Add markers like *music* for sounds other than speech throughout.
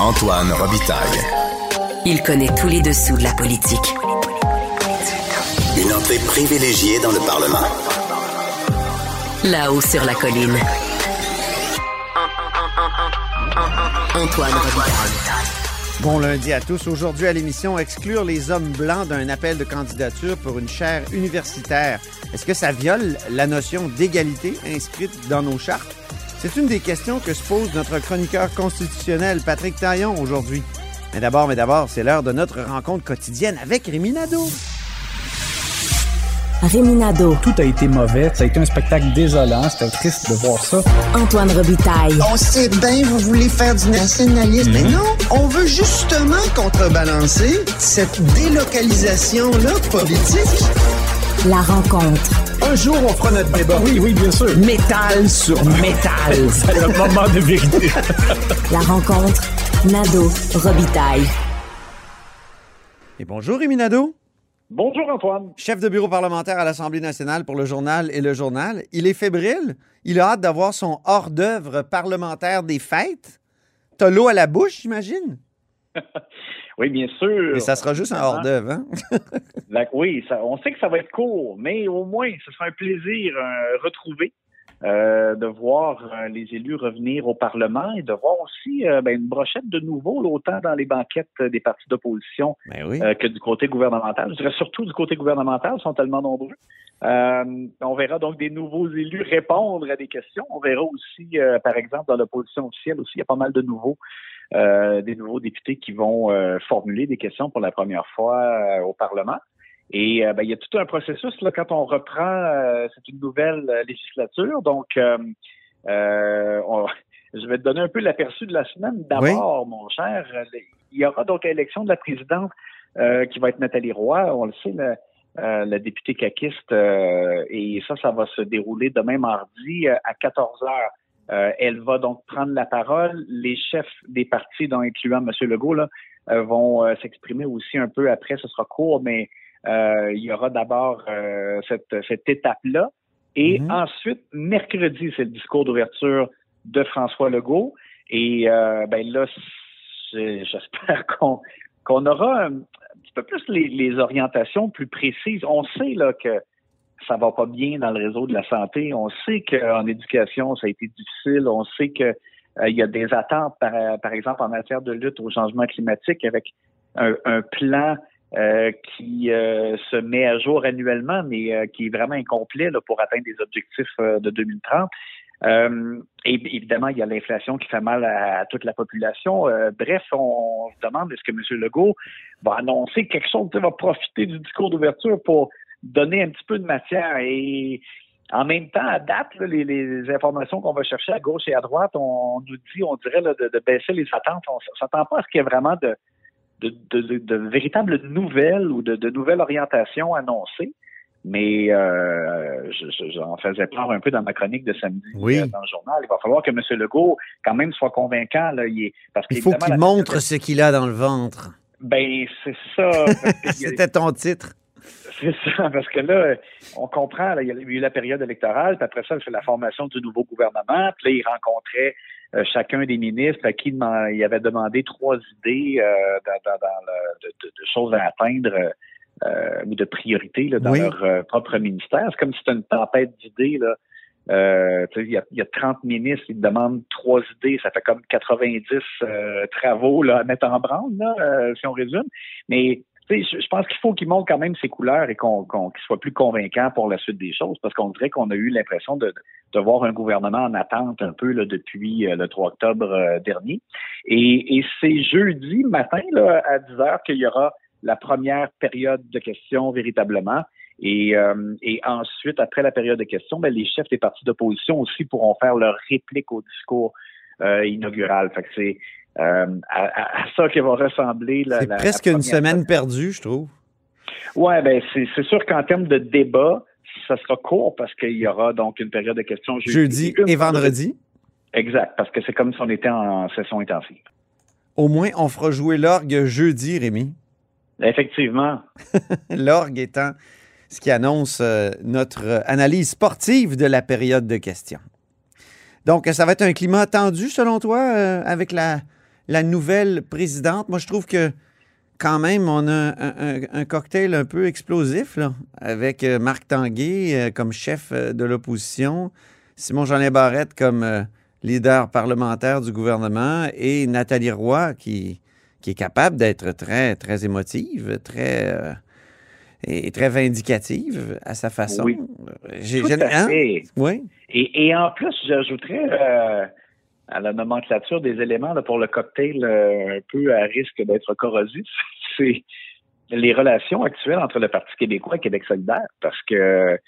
Antoine Robitaille. Il connaît tous les dessous de la politique. Une entrée privilégiée dans le Parlement. Là-haut sur la colline. Antoine Robitaille. Bon lundi à tous. Aujourd'hui à l'émission, exclure les hommes blancs d'un appel de candidature pour une chaire universitaire. Est-ce que ça viole la notion d'égalité inscrite dans nos chartes? C'est une des questions que se pose notre chroniqueur constitutionnel Patrick Taillon aujourd'hui. Mais d'abord, mais d'abord, c'est l'heure de notre rencontre quotidienne avec Rémi Nadeau. Rémi Nadeau. Tout a été mauvais. Ça a été un spectacle désolant. C'était triste de voir ça. Antoine Robitaille. On sait bien, vous voulez faire du nationalisme. Mais non, on veut justement contrebalancer cette délocalisation-là politique. La rencontre. Un jour, on fera notre débat. Oui, oui, bien sûr. Métal sur métal. *laughs* C'est le moment de vérité. La rencontre. Nadeau. Robitaille. Et bonjour Rémi Nadeau. Bonjour Antoine. Chef de bureau parlementaire à l'Assemblée nationale pour le journal et le journal. Il est fébrile. Il a hâte d'avoir son hors-d'œuvre parlementaire des fêtes. T'as l'eau à la bouche, j'imagine? *laughs* Oui, bien sûr. Et ça sera juste un hors-d'œuvre, hein? *laughs* Oui, ça- on sait que ça va être court, mais au moins, ce sera un plaisir euh, retrouvé euh, de voir euh, les élus revenir au Parlement et de voir aussi euh, ben, une brochette de nouveau, autant dans les banquettes des partis d'opposition Ben oui. que du côté gouvernemental. Je dirais surtout du côté gouvernemental, ils sont tellement nombreux. On verra donc des nouveaux élus répondre à des questions. On verra aussi, par exemple, dans l'opposition officielle aussi, il y a pas mal de nouveaux, euh, des nouveaux députés qui vont euh, formuler des questions pour la première fois euh, au Parlement. Et euh, ben, il y a tout un processus là quand on reprend, euh, c'est une nouvelle législature, donc euh, euh, on- *laughs* je vais te donner un peu l'aperçu de la semaine. D'abord, mon cher, il y aura donc l'élection de la présidente euh, qui va être Nathalie Roy. On le sait, la, euh, la députée caquiste, euh, et ça, ça va se dérouler demain mardi euh, à 14 heures. Euh, elle va donc prendre la parole. Les chefs des partis, dont incluant M. Legault, là, euh, vont euh, s'exprimer aussi un peu après. Ce sera court, mais euh, il y aura d'abord euh, cette, cette étape-là. Et Mhm. ensuite, mercredi, c'est le discours d'ouverture de François Legault. Et euh, ben là, j'espère *laughs* qu'on qu'on aura un petit peu plus les, les orientations plus précises. On sait là que ça va pas bien dans le réseau de la santé. On sait qu'en éducation, ça a été difficile. On sait que euh, y a des attentes, par, exemple, en matière de lutte au changement climatique, avec un, plan euh, qui euh, se met à jour annuellement, mais qui est vraiment incomplet pour atteindre des objectifs de 2030. Euh, et évidemment, il y a l'inflation qui fait mal à, toute la population. Bref, on, se demande est-ce que M. Legault va annoncer quelque chose, va profiter du discours d'ouverture pour donner un petit peu de matière. Et en même temps, à date, là, les, les informations qu'on va chercher à gauche et à droite, on, nous dit, on dirait là, de, de baisser les attentes. On ne s'attend pas à ce qu'il y ait vraiment de, de, de, véritables nouvelles ou de, nouvelles orientations annoncées. Mais euh, je- je- j'en faisais part un peu dans ma chronique de samedi Oui. euh, dans le journal. Il va falloir que M. Legault, quand même, soit convaincant. Là, il est, parce Il faut qu'il montre ce qu'il a dans le ventre. Ben, c'est ça. *laughs* C'était ton titre. *laughs* c'est ça, parce que là, on comprend, là, il y a eu la période électorale, puis après ça, c'est la formation du nouveau gouvernement, puis là, il rencontrait euh, chacun des ministres à qui il avait demandé trois idées euh, dans, dans- dans le- de, choses à atteindre euh, ou de priorités là, dans Oui. leur propre ministère. C'est comme si c'était une tempête d'idées. Là. Euh, il, y a, il y a 30 ministres, ils demandent trois idées, ça fait comme 90 euh, travaux là, à mettre en branle, là, euh, si on résume. Mais je, pense qu'il faut qu'il montre quand même ses couleurs et qu'on qu'il soit plus convaincant pour la suite des choses, parce qu'on dirait qu'on a eu l'impression de, de voir un gouvernement en attente un peu là, depuis euh, le 3 octobre euh, dernier. Et, et c'est jeudi matin là, à 10 heures qu'il y aura la première période de questions véritablement. Et, euh, et ensuite, après la période de questions, ben, les chefs des partis d'opposition aussi pourront faire leur réplique au discours euh, inaugural. Fait que c'est à, à- à ça que va ressembler la, C'est la presque une semaine perdue, je trouve. Ouais, ben c'est sûr qu'en termes de débat, ça sera court parce qu'il y aura donc une période de questions jeudi, Jeudi et vendredi. Exact, parce que c'est comme si on était en session intensive. Au moins, on fera jouer l'orgue jeudi, Rémi. Effectivement. *laughs* L'orgue étant ce qui annonce euh, notre euh, analyse sportive de la période de questions. Donc, ça va être un climat tendu, selon toi, euh, avec la, la nouvelle présidente. Moi, je trouve que quand même, on a un, un- un cocktail un peu explosif, là, avec euh, Marc Tanguay euh, comme chef euh, de l'opposition, Simon-Jeanin Barrette comme leader parlementaire du gouvernement et Nathalie Roy qui, qui est capable d'être très, très émotive, très, euh, et très vindicative à sa façon. Oui. Tout hein? Oui. Et, et en plus, j'ajouterais euh, à la nomenclature des éléments là, pour le cocktail euh, un peu à risque d'être corrosif, *laughs* c'est les relations actuelles entre le Parti québécois et Québec solidaire. Parce que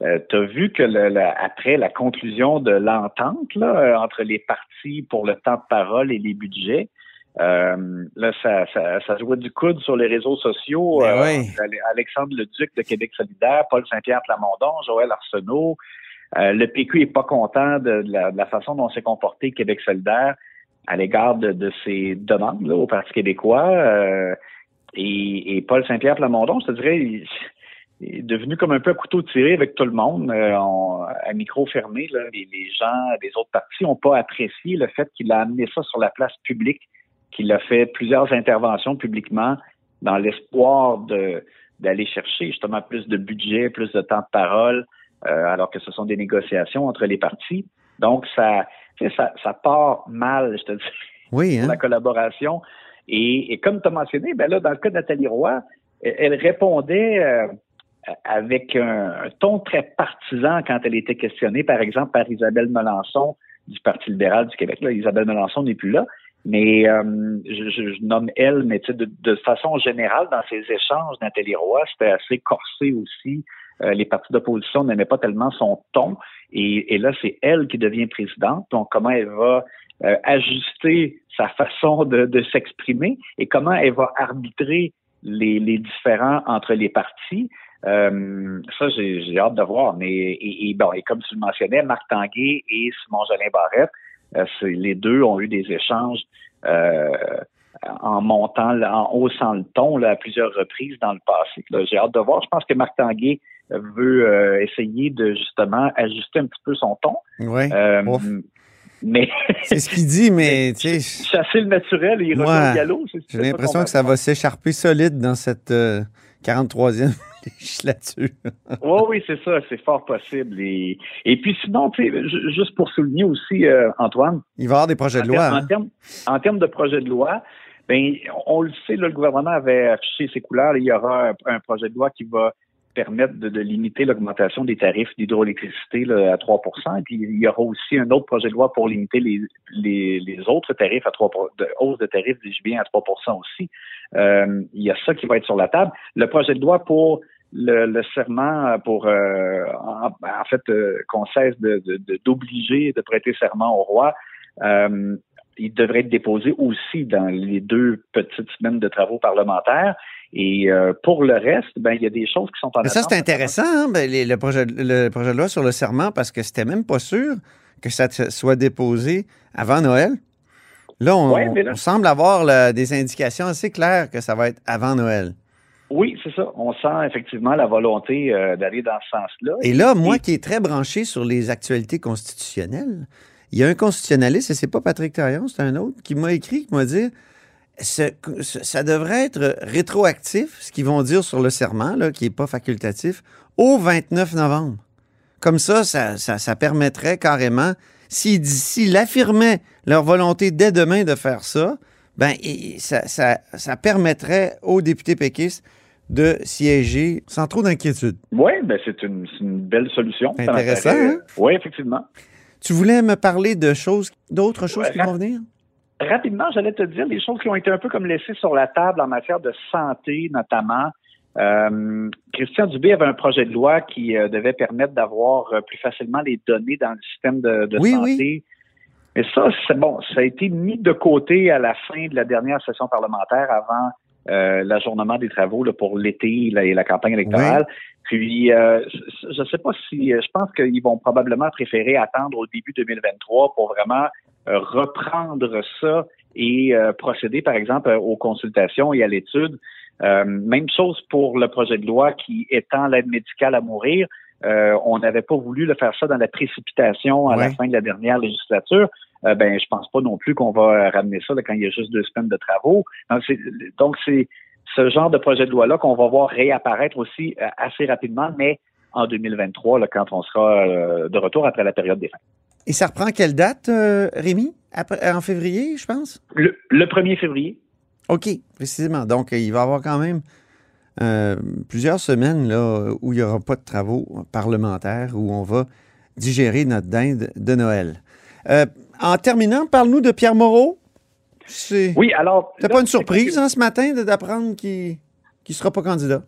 tu as vu que le- le- après la conclusion de l'entente là, euh, entre les partis pour le temps de parole et les budgets, euh, là, ça, ça, ça jouait du coude sur les réseaux sociaux. Ben euh, oui. Ale- Alexandre Leduc de Québec solidaire, Paul Saint-Pierre Plamondon, Joël Arsenault. Euh, le PQ est pas content de, la, façon dont s'est comporté Québec solidaire à l'égard de, ses demandes là, au Parti québécois. Euh, et, Paul Saint-Pierre Plamondon, je te dirais, il, est devenu comme un peu à couteau tiré avec tout le monde. Euh, à micro fermé, là, les, gens des autres partis n'ont pas apprécié le fait qu'il a amené ça sur la place publique, qu'il a fait plusieurs interventions publiquement dans l'espoir d'aller chercher justement plus de budget, plus de temps de parole, euh, alors que ce sont des négociations entre les partis. Donc, ça, ça, ça part mal, je te dis Oui, pour hein? la collaboration. Et, et comme tu as mentionné, ben là, dans le cas de Nathalie Roy, elle, elle répondait euh, avec un, un ton très partisan quand elle était questionnée, par exemple, par Isabelle Melançon du Parti libéral du Québec. Là, Isabelle Melançon n'est plus là. Mais euh, je, je- je nomme elle, mais tu sais, de, de façon générale, dans ses échanges, Nathalie Roy, c'était assez corsé aussi. Euh, les partis d'opposition n'aimaient pas tellement son ton. Et, et là, c'est elle qui devient présidente. Donc, comment elle va euh, ajuster sa façon de, de s'exprimer et comment elle va arbitrer les, les différends entre les partis. Euh, ça, j'ai hâte de voir. Mais et, et bon, et comme tu le mentionnais, Marc Tanguay et Simon Jolin Barrette, euh, les deux ont eu des échanges euh, en montant, en haussant le ton là, à plusieurs reprises dans le passé. J'ai hâte de voir. Je pense que Marc Tanguay veut euh, essayer de justement ajuster un petit peu son ton. Oui. Euh, mais *laughs* C'est ce qu'il dit, mais *laughs* tu sais, chasser le naturel et il revient au galop. c'est- j'ai l'impression que ça va s'écharper solide dans cette euh, 43e *laughs* législature. Oui, oui, c'est ça, c'est fort possible. Et, et puis sinon, tu sais, ju- juste pour souligner aussi, euh, Antoine, Il va y avoir des projets de loi. hein? en termes, en termes de projet de loi, ben, on le sait, là, le gouvernement avait affiché ses couleurs. Il y aura un, un projet de loi qui va permettre de, de limiter l'augmentation des tarifs d'hydroélectricité à 3 Et puis il y aura aussi un autre projet de loi pour limiter les, les, les autres tarifs à 3 de hausse de tarifs des jubilés à 3% aussi. Euh, il y a ça qui va être sur la table. Le projet de loi pour le, le serment pour euh, en, en fait euh, qu'on cesse de, de- d'obliger de, prêter serment au roi. Euh, il devrait être déposé aussi dans les deux petites semaines de travaux parlementaires. Et euh, pour le reste, ben il y a des choses qui sont en Mais ça, c'est intéressant, hein, ben, les- le, projet, le projet de loi sur le serment, parce que c'était même pas sûr que ça soit déposé avant Noël. Là, on, Ouais, mais là- on semble avoir là, des indications assez claires que ça va être avant Noël. Oui, c'est ça. On sent effectivement la volonté euh, d'aller dans ce sens-là. Et là, moi qui est très branché sur les actualités constitutionnelles, il y a un constitutionnaliste, et c'est pas Patrick Taillon, c'est un autre, qui m'a écrit, qui m'a dit ce- ça devrait être rétroactif, ce qu'ils vont dire sur le serment, là, qui n'est pas facultatif, au 29 novembre. Comme ça, ça, ça, ça permettrait carrément, s'ils s'ils affirmaient leur volonté dès demain de faire ça, ben, ça, ça, ça permettrait aux députés péquistes de siéger sans trop d'inquiétude. Oui, ben c'est une, belle solution. Intéressant, hein? Oui, effectivement. Tu voulais me parler de choses, d'autres choses Ouais, qui vont venir? Rapidement, j'allais te dire les choses qui ont été un peu comme laissées sur la table en matière de santé, notamment. Euh, Christian Dubé avait un projet de loi qui euh, devait permettre d'avoir euh, plus facilement les données dans le système de, de Oui, santé. Mais ça, c'est bon, ça a été mis de côté à la fin de la dernière session parlementaire avant euh, l'ajournement des travaux là, pour l'été et la campagne électorale. Puis, je ne sais pas si, je pense qu'ils vont probablement préférer attendre au début 2023 pour vraiment reprendre ça et euh, procéder, par exemple, aux consultations et à l'étude. Euh, même chose pour le projet de loi qui étend l'aide médicale à mourir. euh, on n'avait pas voulu le faire ça dans la précipitation à la fin de la dernière législature. Euh, ben, je pense pas non plus qu'on va ramener ça là, quand il y a juste deux semaines de travaux. Donc, c'est, ce genre de projet de loi-là qu'on va voir réapparaître aussi euh, assez rapidement, mais en 2023, là, quand on sera euh, de retour après la période des fêtes. Et ça reprend quelle date, euh, Rémi? Après, en février, je pense? Le, le 1er février. OK, précisément. Donc, euh, il va y avoir quand même euh, plusieurs semaines là, où il n'y aura pas de travaux parlementaires, où on va digérer notre dinde de Noël. Euh, en terminant, parle-nous de Pierre Moreau. Oui, alors. T'as pas une surprise hein, ce matin d'apprendre qu'il ne sera pas candidat?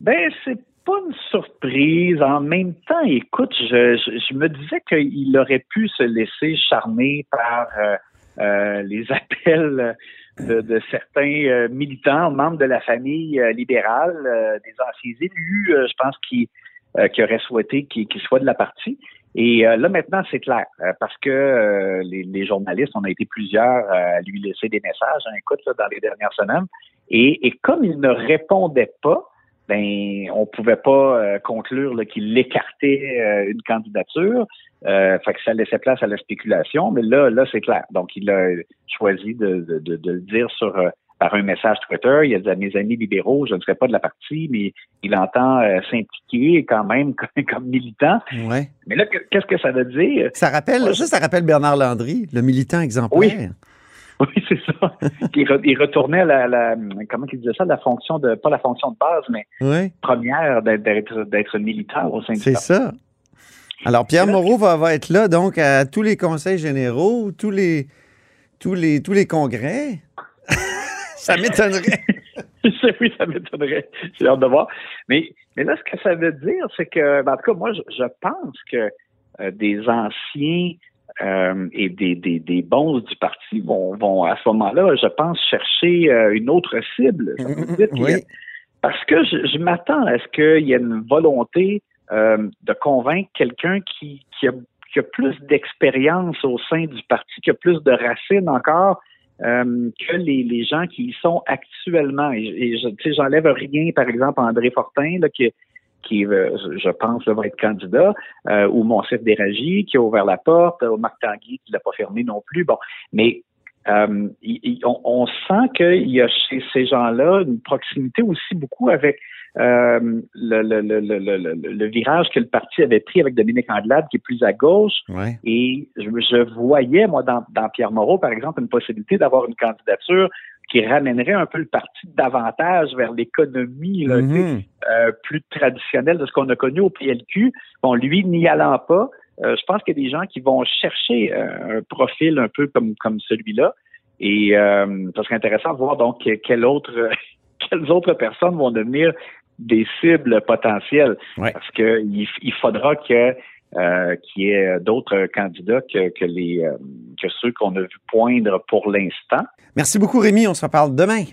Ben, c'est pas une surprise. En même temps, écoute, je, je, me disais qu'il aurait pu se laisser charmer par euh, euh, les *laughs* appels de, certains euh, militants, membres de la famille libérale, des anciens élus, je pense, qui, qui auraient souhaité qu'il qu'il soit de la partie. Et là, maintenant, c'est clair, parce que les, journalistes, on a été plusieurs à lui laisser des messages, hein, écoute, dans les dernières semaines. Et comme il ne répondait pas, ben on pouvait pas euh, conclure là, qu'il écartait euh, une candidature. Euh, fait que ça laissait place à la spéculation, mais là, là, c'est clair. Donc, il a choisi de, de, de, de le dire sur euh, par un message Twitter. Il a dit à mes amis libéraux, je ne serai pas de la partie, mais il entend euh, s'impliquer quand même *laughs* comme, comme militant. Ouais. Mais là, que- qu'est-ce que ça veut dire? Ça rappelle, Ouais. ça, ça rappelle Bernard Landry, le militant exemplaire. Oui. *laughs* Oui, c'est ça. il, re- il retournait à la, la comment il disait ça, la fonction de pas la fonction de base, mais Oui, première d'être militant au sein du c'est ça. Alors, Pierre Moreau va, va être là, donc, à tous les conseils généraux, tous les, tous les, tous les congrès. *laughs* ça m'étonnerait. *laughs* oui, ça m'étonnerait. J'ai hâte de voir. Mais, mais là, ce que ça veut dire, c'est que, ben, en tout cas, moi, je, je pense que euh, des anciens euh, et des, des, des bons du parti vont, vont à ce moment-là, je pense, chercher euh, une autre cible. Ça veut dire qu'il y a- oui, Parce que je, je m'attends à ce qu'il y ait une volonté euh, de convaincre quelqu'un qui, qui, a, qui a plus d'expérience au sein du parti, qui a plus de racines encore euh, que les, les gens qui y sont actuellement. Et, et je, j'enlève rien, par exemple, à André Fortin, là, qui, qui euh, je- pense, va être candidat, euh, ou Monsef Déragi, qui a ouvert la porte, ou Marc Tanguy, qui l'a pas fermé non plus. Bon, mais euh, il- il- on, on sent qu'il y a chez ces gens-là une proximité aussi beaucoup avec euh, le, le, le, le, le, le- le virage que le parti avait pris avec Dominique Anglade, qui est plus à gauche. Et je, je voyais, moi, dans, dans Pierre Moreau, par exemple, une possibilité d'avoir une candidature qui ramènerait un peu le parti davantage vers l'économie là, Mhm. euh, plus traditionnelle de ce qu'on a connu au PLQ. Bon, lui, n'y allant pas, euh, je pense qu'il y a des gens qui vont chercher euh, un profil un peu comme, comme celui-là. Et euh, ça serait intéressant de voir donc quelle autre, *laughs* quelles autres personnes vont devenir des cibles potentielles. Ouais. Parce que il, il faudra que euh, qu'il y ait d'autres candidats que, que les euh, que ceux qu'on a vu poindre pour l'instant. Merci beaucoup, Rémi. On se reparle demain.